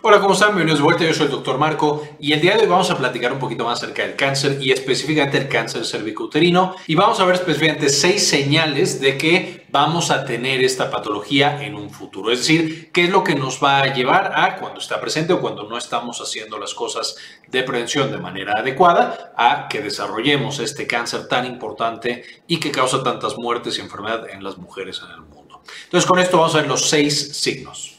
Hola, ¿cómo están? Bienvenidos de vuelta. Yo soy el doctor Marco y el día de hoy vamos a platicar un poquito más acerca del cáncer y específicamente el cáncer cervicouterino y vamos a ver específicamente seis señales de que vamos a tener esta patología en un futuro. Es decir, qué es lo que nos va a llevar a cuando está presente o cuando no estamos haciendo las cosas de prevención de manera adecuada a que desarrollemos este cáncer tan importante y que causa tantas muertes y enfermedad en las mujeres en el mundo. Entonces, con esto vamos a ver los seis signos.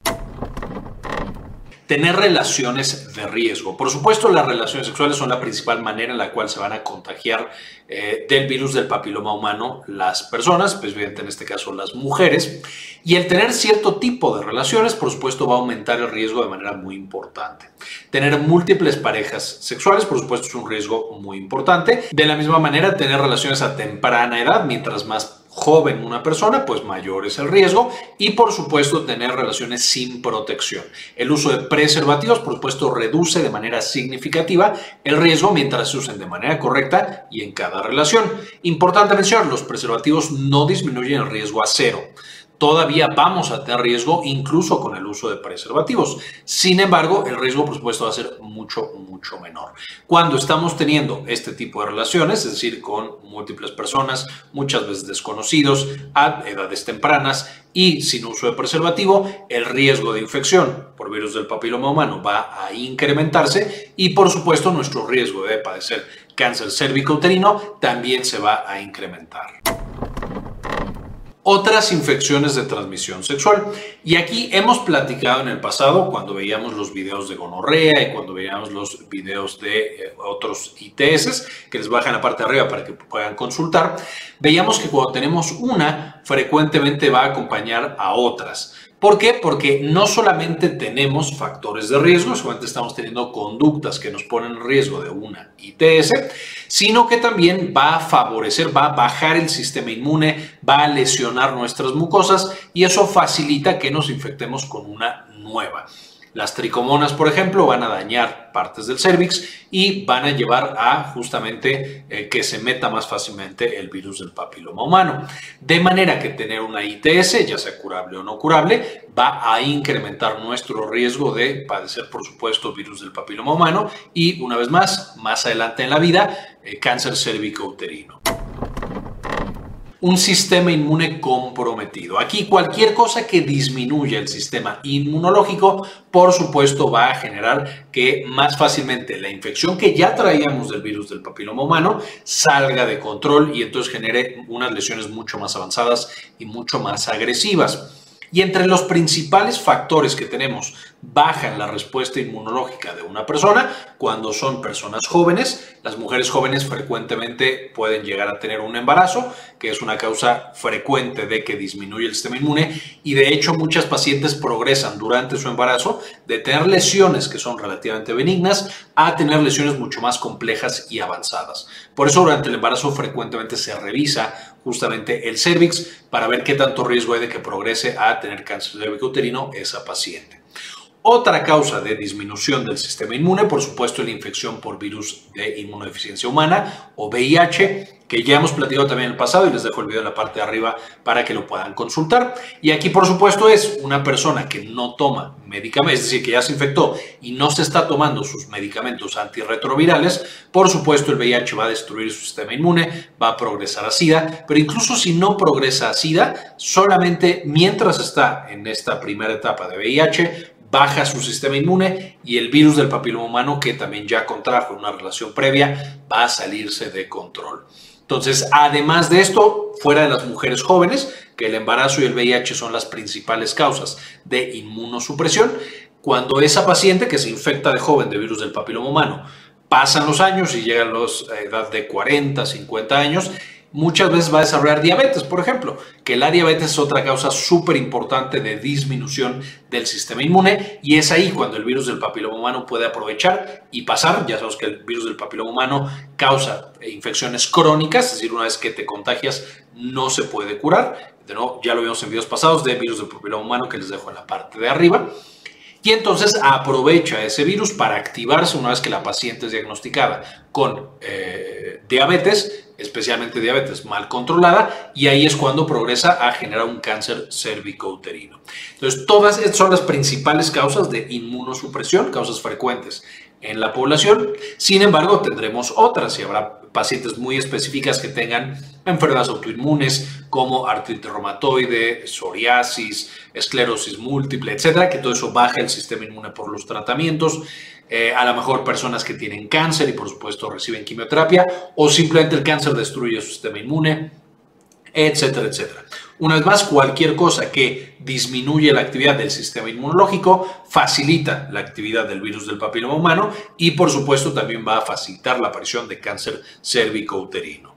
Tener relaciones de riesgo. Por supuesto, las relaciones sexuales son la principal manera en la cual se van a contagiar eh, del virus del papiloma humano las personas, pues en este caso las mujeres. Y el tener cierto tipo de relaciones, por supuesto, va a aumentar el riesgo de manera muy importante. Tener múltiples parejas sexuales, por supuesto, es un riesgo muy importante. De la misma manera, tener relaciones a temprana edad, mientras más joven una persona, pues mayor es el riesgo y por supuesto tener relaciones sin protección. El uso de preservativos, por supuesto, reduce de manera significativa el riesgo mientras se usen de manera correcta y en cada relación. Importante mencionar, los preservativos no disminuyen el riesgo a cero todavía vamos a tener riesgo incluso con el uso de preservativos. Sin embargo, el riesgo, por supuesto, va a ser mucho, mucho menor. Cuando estamos teniendo este tipo de relaciones, es decir, con múltiples personas, muchas veces desconocidos, a edades tempranas y sin uso de preservativo, el riesgo de infección por virus del papiloma humano va a incrementarse y, por supuesto, nuestro riesgo de padecer cáncer cervicouterino también se va a incrementar otras infecciones de transmisión sexual. Y aquí hemos platicado en el pasado, cuando veíamos los videos de gonorrea y cuando veíamos los videos de eh, otros ITS, que les bajan la parte de arriba para que puedan consultar, veíamos que cuando tenemos una, frecuentemente va a acompañar a otras. ¿Por qué? Porque no solamente tenemos factores de riesgo, solamente estamos teniendo conductas que nos ponen en riesgo de una ITS, sino que también va a favorecer, va a bajar el sistema inmune, va a lesionar nuestras mucosas y eso facilita que nos infectemos con una nueva. Las tricomonas, por ejemplo, van a dañar partes del cervix y van a llevar a justamente eh, que se meta más fácilmente el virus del papiloma humano. De manera que tener una ITS, ya sea curable o no curable, va a incrementar nuestro riesgo de padecer, por supuesto, virus del papiloma humano y, una vez más, más adelante en la vida, eh, cáncer cérvico-uterino un sistema inmune comprometido. Aquí cualquier cosa que disminuya el sistema inmunológico, por supuesto, va a generar que más fácilmente la infección que ya traíamos del virus del papiloma humano salga de control y entonces genere unas lesiones mucho más avanzadas y mucho más agresivas. Y entre los principales factores que tenemos bajan la respuesta inmunológica de una persona cuando son personas jóvenes. Las mujeres jóvenes frecuentemente pueden llegar a tener un embarazo, que es una causa frecuente de que disminuye el sistema inmune y de hecho muchas pacientes progresan durante su embarazo de tener lesiones que son relativamente benignas a tener lesiones mucho más complejas y avanzadas. Por eso durante el embarazo frecuentemente se revisa justamente el cervix para ver qué tanto riesgo hay de que progrese a tener cáncer cervicouterino esa paciente. Otra causa de disminución del sistema inmune, por supuesto, la infección por virus de inmunodeficiencia humana o VIH, que ya hemos platicado también en el pasado y les dejo el video en la parte de arriba para que lo puedan consultar. Y aquí, por supuesto, es una persona que no toma medicamentos, es decir, que ya se infectó y no se está tomando sus medicamentos antirretrovirales, por supuesto, el VIH va a destruir su sistema inmune, va a progresar a SIDA, pero incluso si no progresa a SIDA, solamente mientras está en esta primera etapa de VIH, baja su sistema inmune y el virus del papiloma humano, que también ya contrajo una relación previa, va a salirse de control. Entonces, además de esto, fuera de las mujeres jóvenes, que el embarazo y el VIH son las principales causas de inmunosupresión, cuando esa paciente que se infecta de joven de virus del papiloma humano pasan los años y llegan a la edad de 40, 50 años, muchas veces va a desarrollar diabetes, por ejemplo, que la diabetes es otra causa súper importante de disminución del sistema inmune y es ahí cuando el virus del papiloma humano puede aprovechar y pasar. Ya sabemos que el virus del papiloma humano causa infecciones crónicas, es decir, una vez que te contagias no se puede curar. De nuevo, ya lo vimos en videos pasados de virus del papiloma humano que les dejo en la parte de arriba. Y entonces aprovecha ese virus para activarse una vez que la paciente es diagnosticada con eh, diabetes especialmente diabetes mal controlada, y ahí es cuando progresa a generar un cáncer cervicouterino. Entonces, todas son las principales causas de inmunosupresión, causas frecuentes en la población. Sin embargo, tendremos otras y habrá pacientes muy específicas que tengan enfermedades autoinmunes como artritis reumatoide, psoriasis, esclerosis múltiple, etcétera, que todo eso baja el sistema inmune por los tratamientos. Eh, a lo mejor personas que tienen cáncer y por supuesto reciben quimioterapia o simplemente el cáncer destruye su sistema inmune, etcétera, etcétera. Una vez más, cualquier cosa que disminuye la actividad del sistema inmunológico facilita la actividad del virus del papiloma humano y por supuesto también va a facilitar la aparición de cáncer cérvico-uterino.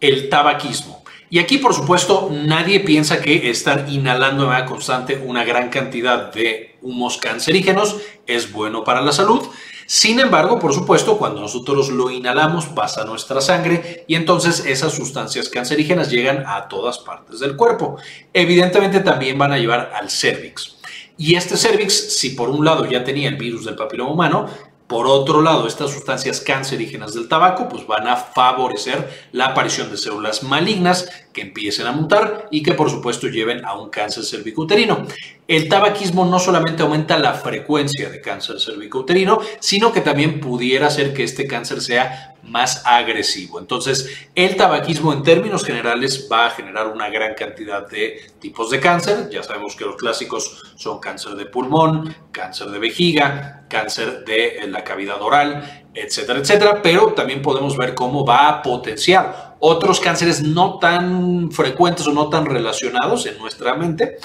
El tabaquismo. Y aquí, por supuesto, nadie piensa que estar inhalando de manera constante una gran cantidad de humos cancerígenos es bueno para la salud. Sin embargo, por supuesto, cuando nosotros lo inhalamos pasa nuestra sangre y entonces esas sustancias cancerígenas llegan a todas partes del cuerpo. Evidentemente también van a llevar al cervix. Y este cervix, si por un lado ya tenía el virus del papiloma humano, por otro lado, estas sustancias cancerígenas del tabaco pues van a favorecer la aparición de células malignas que empiecen a mutar y que por supuesto lleven a un cáncer cervicouterino. El tabaquismo no solamente aumenta la frecuencia de cáncer cervicouterino, sino que también pudiera hacer que este cáncer sea más agresivo. Entonces, el tabaquismo en términos generales va a generar una gran cantidad de tipos de cáncer. Ya sabemos que los clásicos son cáncer de pulmón, cáncer de vejiga, cáncer de la cavidad oral, etcétera, etcétera. Pero también podemos ver cómo va a potenciar otros cánceres no tan frecuentes o no tan relacionados en nuestra mente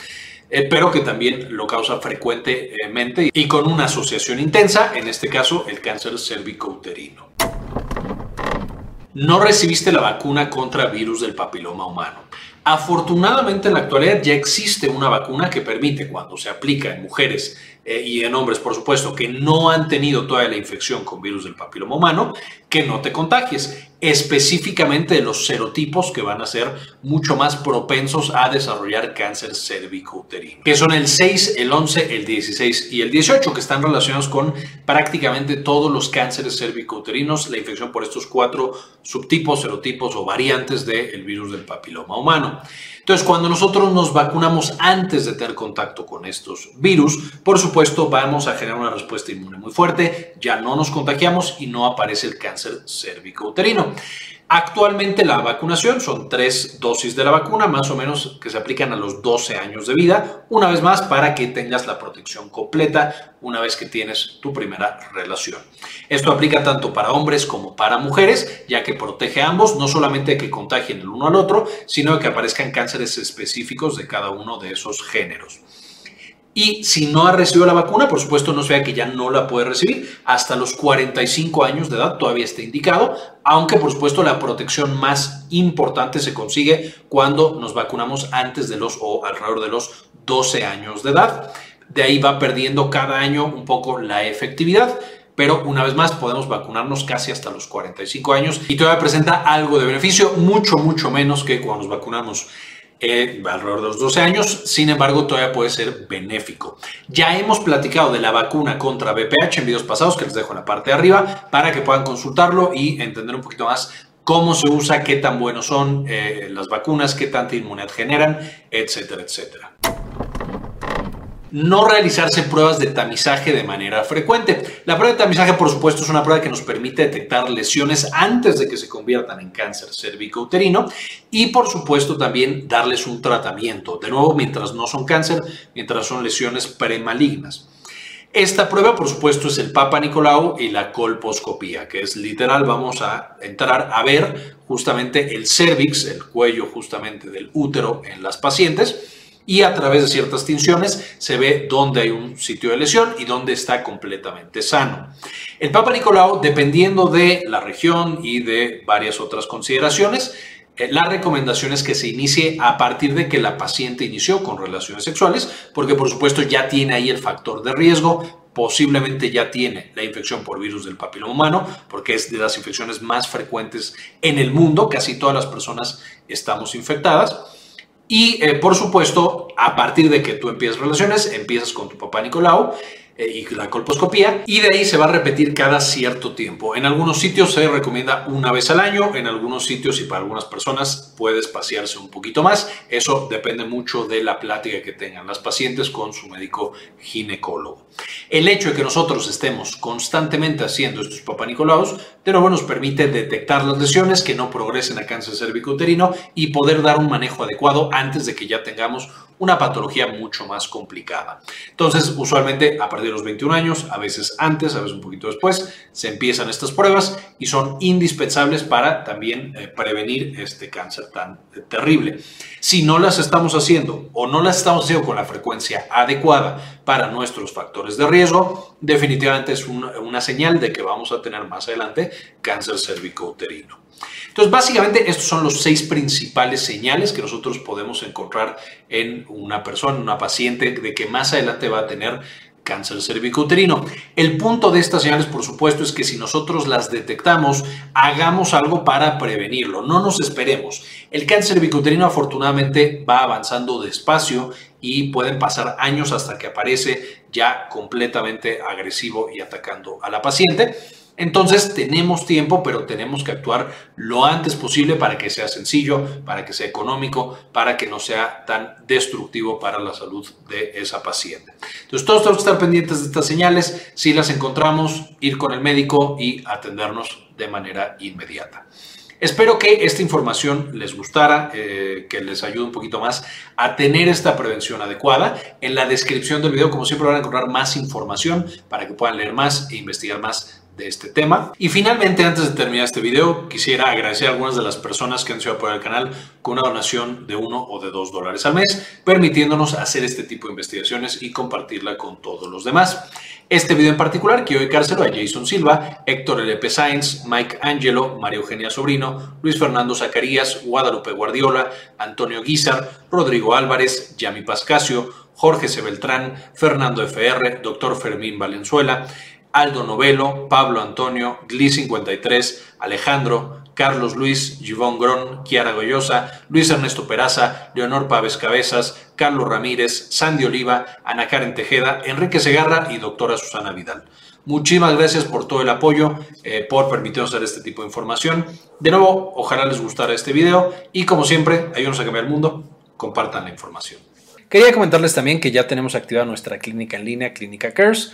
eh, pero que también lo causa frecuentemente y con una asociación intensa, en este caso el cáncer cervicouterino no recibiste la vacuna contra virus del papiloma humano. Afortunadamente en la actualidad ya existe una vacuna que permite, cuando se aplica en mujeres eh, y en hombres, por supuesto, que no han tenido toda la infección con virus del papiloma humano, que no te contagies, específicamente de los serotipos que van a ser mucho más propensos a desarrollar cáncer cervicouterino, que son el 6, el 11, el 16 y el 18, que están relacionados con prácticamente todos los cánceres cervicouterinos, la infección por estos cuatro subtipos, serotipos o variantes del virus del papiloma humano. Entonces, cuando nosotros nos vacunamos antes de tener contacto con estos virus, por supuesto, vamos a generar una respuesta inmune muy fuerte, ya no nos contagiamos y no aparece el cáncer cérvico-uterino. Actualmente la vacunación son tres dosis de la vacuna, más o menos que se aplican a los 12 años de vida, una vez más para que tengas la protección completa una vez que tienes tu primera relación. Esto aplica tanto para hombres como para mujeres, ya que protege a ambos, no solamente que contagien el uno al otro, sino que aparezcan cánceres específicos de cada uno de esos géneros. Y si no ha recibido la vacuna, por supuesto, no se vea que ya no la puede recibir. Hasta los 45 años de edad todavía está indicado, aunque por supuesto la protección más importante se consigue cuando nos vacunamos antes de los o alrededor de los 12 años de edad. De ahí va perdiendo cada año un poco la efectividad pero una vez más podemos vacunarnos casi hasta los 45 años y todavía presenta algo de beneficio, mucho, mucho menos que cuando nos vacunamos alrededor de los 12 años, sin embargo todavía puede ser benéfico. Ya hemos platicado de la vacuna contra BPH en videos pasados que les dejo en la parte de arriba para que puedan consultarlo y entender un poquito más cómo se usa, qué tan buenos son eh, las vacunas, qué tanta inmunidad generan, etcétera, etcétera no realizarse pruebas de tamizaje de manera frecuente. La prueba de tamizaje, por supuesto, es una prueba que nos permite detectar lesiones antes de que se conviertan en cáncer cervicouterino y, por supuesto, también darles un tratamiento. De nuevo, mientras no son cáncer, mientras son lesiones premalignas. Esta prueba, por supuesto, es el Papa Nicolau y la colposcopía, que es literal, vamos a entrar a ver justamente el cervix, el cuello justamente del útero en las pacientes y a través de ciertas tinciones se ve dónde hay un sitio de lesión y dónde está completamente sano. El Papa Nicolau, dependiendo de la región y de varias otras consideraciones, eh, la recomendación es que se inicie a partir de que la paciente inició con relaciones sexuales, porque por supuesto ya tiene ahí el factor de riesgo, posiblemente ya tiene la infección por virus del papiloma humano, porque es de las infecciones más frecuentes en el mundo, casi todas las personas estamos infectadas. Y eh, por supuesto, a partir de que tú empiezas relaciones, empiezas con tu papá Nicolau, y la colposcopía y de ahí se va a repetir cada cierto tiempo. En algunos sitios se recomienda una vez al año, en algunos sitios y para algunas personas puede espaciarse un poquito más. Eso depende mucho de la plática que tengan las pacientes con su médico ginecólogo. El hecho de que nosotros estemos constantemente haciendo estos papanicolaos, de nuevo nos permite detectar las lesiones que no progresen a cáncer cervicouterino y poder dar un manejo adecuado antes de que ya tengamos una patología mucho más complicada. Entonces, usualmente a de los 21 años, a veces antes, a veces un poquito después, se empiezan estas pruebas y son indispensables para también eh, prevenir este cáncer tan eh, terrible. Si no las estamos haciendo o no las estamos haciendo con la frecuencia adecuada para nuestros factores de riesgo, definitivamente es una, señal de que vamos a tener más adelante cáncer cervicouterino. Entonces, básicamente, estos son los seis principales señales que nosotros podemos encontrar en una persona, una paciente, de que más adelante va a tener cáncer cervicouterino. El punto de estas señales, por supuesto, es que si nosotros las detectamos, hagamos algo para prevenirlo, no nos esperemos. El cáncer cervicouterino afortunadamente va avanzando despacio y pueden pasar años hasta que aparece ya completamente agresivo y atacando a la paciente. Entonces tenemos tiempo, pero tenemos que actuar lo antes posible para que sea sencillo, para que sea económico, para que no sea tan destructivo para la salud de esa paciente. Entonces todos tenemos que estar pendientes de estas señales. Si las encontramos, ir con el médico y atendernos de manera inmediata. Espero que esta información les gustara, eh, que les ayude un poquito más a tener esta prevención adecuada. En la descripción del video, como siempre, van a encontrar más información para que puedan leer más e investigar más de este tema. Y finalmente, antes de terminar este video, quisiera agradecer a algunas de las personas que han sido apoyar el canal con una donación de uno o de dos dólares al mes, permitiéndonos hacer este tipo de investigaciones y compartirla con todos los demás. Este video en particular quiero dedicárselo a Jason Silva, Héctor L.P. Sainz, Mike Angelo, María Eugenia Sobrino, Luis Fernando Zacarías, Guadalupe Guardiola, Antonio Guizar, Rodrigo Álvarez, Yami Pascasio, Jorge C. Beltrán, Fernando FR, Dr. Fermín Valenzuela, Aldo Novelo, Pablo Antonio, Gli53, Alejandro, Carlos Luis, Givón Gron, Kiara Goyosa, Luis Ernesto Peraza, Leonor Paves Cabezas, Carlos Ramírez, Sandy Oliva, Ana Karen Tejeda, Enrique Segarra y doctora Susana Vidal. Muchísimas gracias por todo el apoyo, eh, por permitirnos hacer este tipo de información. De nuevo, ojalá les gustara este video y como siempre, ayúdenos a cambiar el mundo, compartan la información. Quería comentarles también que ya tenemos activada nuestra clínica en línea, Clínica Cares.